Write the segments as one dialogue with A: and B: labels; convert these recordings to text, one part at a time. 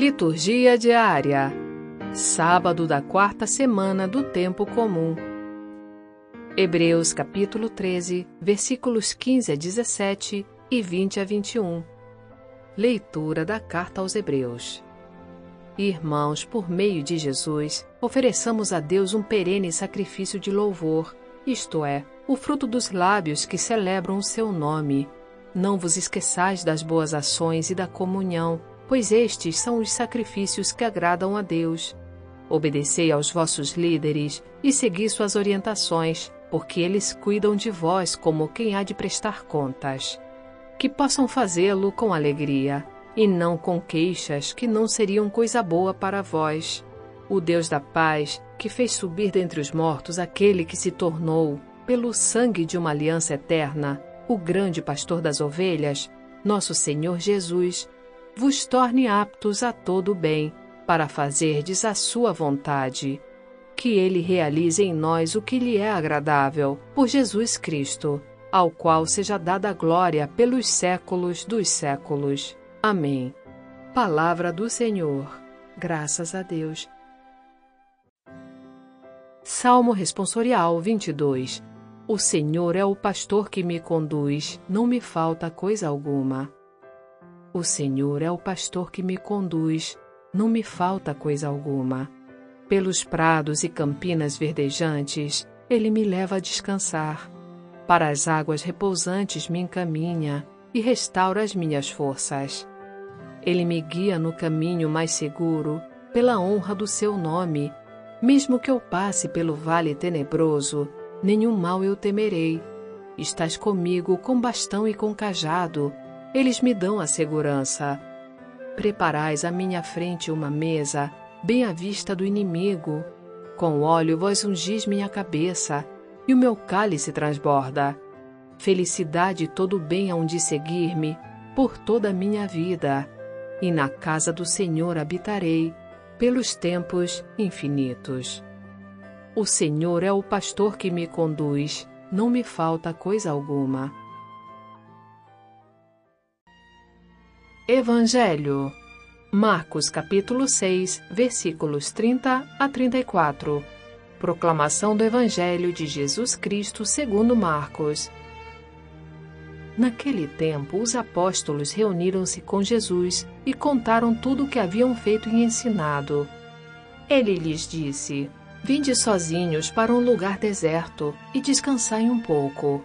A: Liturgia diária. Sábado da quarta semana do tempo comum. Hebreus capítulo 13, versículos 15 a 17 e 20 a 21. Leitura da carta aos Hebreus. Irmãos, por meio de Jesus, ofereçamos a Deus um perene sacrifício de louvor, isto é, o fruto dos lábios que celebram o seu nome. Não vos esqueçais das boas ações e da comunhão pois estes são os sacrifícios que agradam a Deus. Obedecei aos vossos líderes e segui suas orientações, porque eles cuidam de vós como quem há de prestar contas. Que possam fazê-lo com alegria, e não com queixas que não seriam coisa boa para vós. O Deus da paz, que fez subir dentre os mortos aquele que se tornou, pelo sangue de uma aliança eterna, o grande pastor das ovelhas, nosso Senhor Jesus, vos torne aptos a todo bem, para fazerdes a sua vontade. Que ele realize em nós o que lhe é agradável, por Jesus Cristo, ao qual seja dada a glória pelos séculos dos séculos. Amém. Palavra do Senhor. Graças a Deus. Salmo Responsorial 22 O Senhor é o pastor que me conduz, não me falta coisa alguma. O Senhor é o pastor que me conduz, não me falta coisa alguma. Pelos prados e campinas verdejantes, ele me leva a descansar. Para as águas repousantes me encaminha e restaura as minhas forças. Ele me guia no caminho mais seguro, pela honra do seu nome. Mesmo que eu passe pelo vale tenebroso, nenhum mal eu temerei. Estás comigo com bastão e com cajado eles me dão a segurança. Preparais à minha frente uma mesa, bem à vista do inimigo. Com óleo vós ungis minha cabeça, e o meu cálice transborda. Felicidade e todo bem hão de seguir-me por toda a minha vida, e na casa do Senhor habitarei pelos tempos infinitos. O Senhor é o pastor que me conduz, não me falta coisa alguma. Evangelho. Marcos capítulo 6, versículos 30 a 34. Proclamação do Evangelho de Jesus Cristo segundo Marcos. Naquele tempo, os apóstolos reuniram-se com Jesus e contaram tudo o que haviam feito e ensinado. Ele lhes disse: Vinde sozinhos para um lugar deserto e descansai um pouco.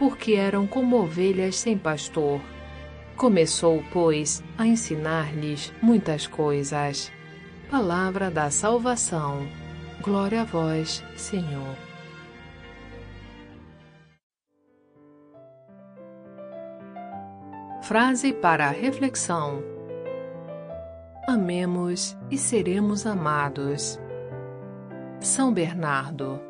A: porque eram como ovelhas sem pastor. Começou, pois, a ensinar-lhes muitas coisas. Palavra da salvação. Glória a vós, Senhor. Frase para a reflexão: Amemos e seremos amados. São Bernardo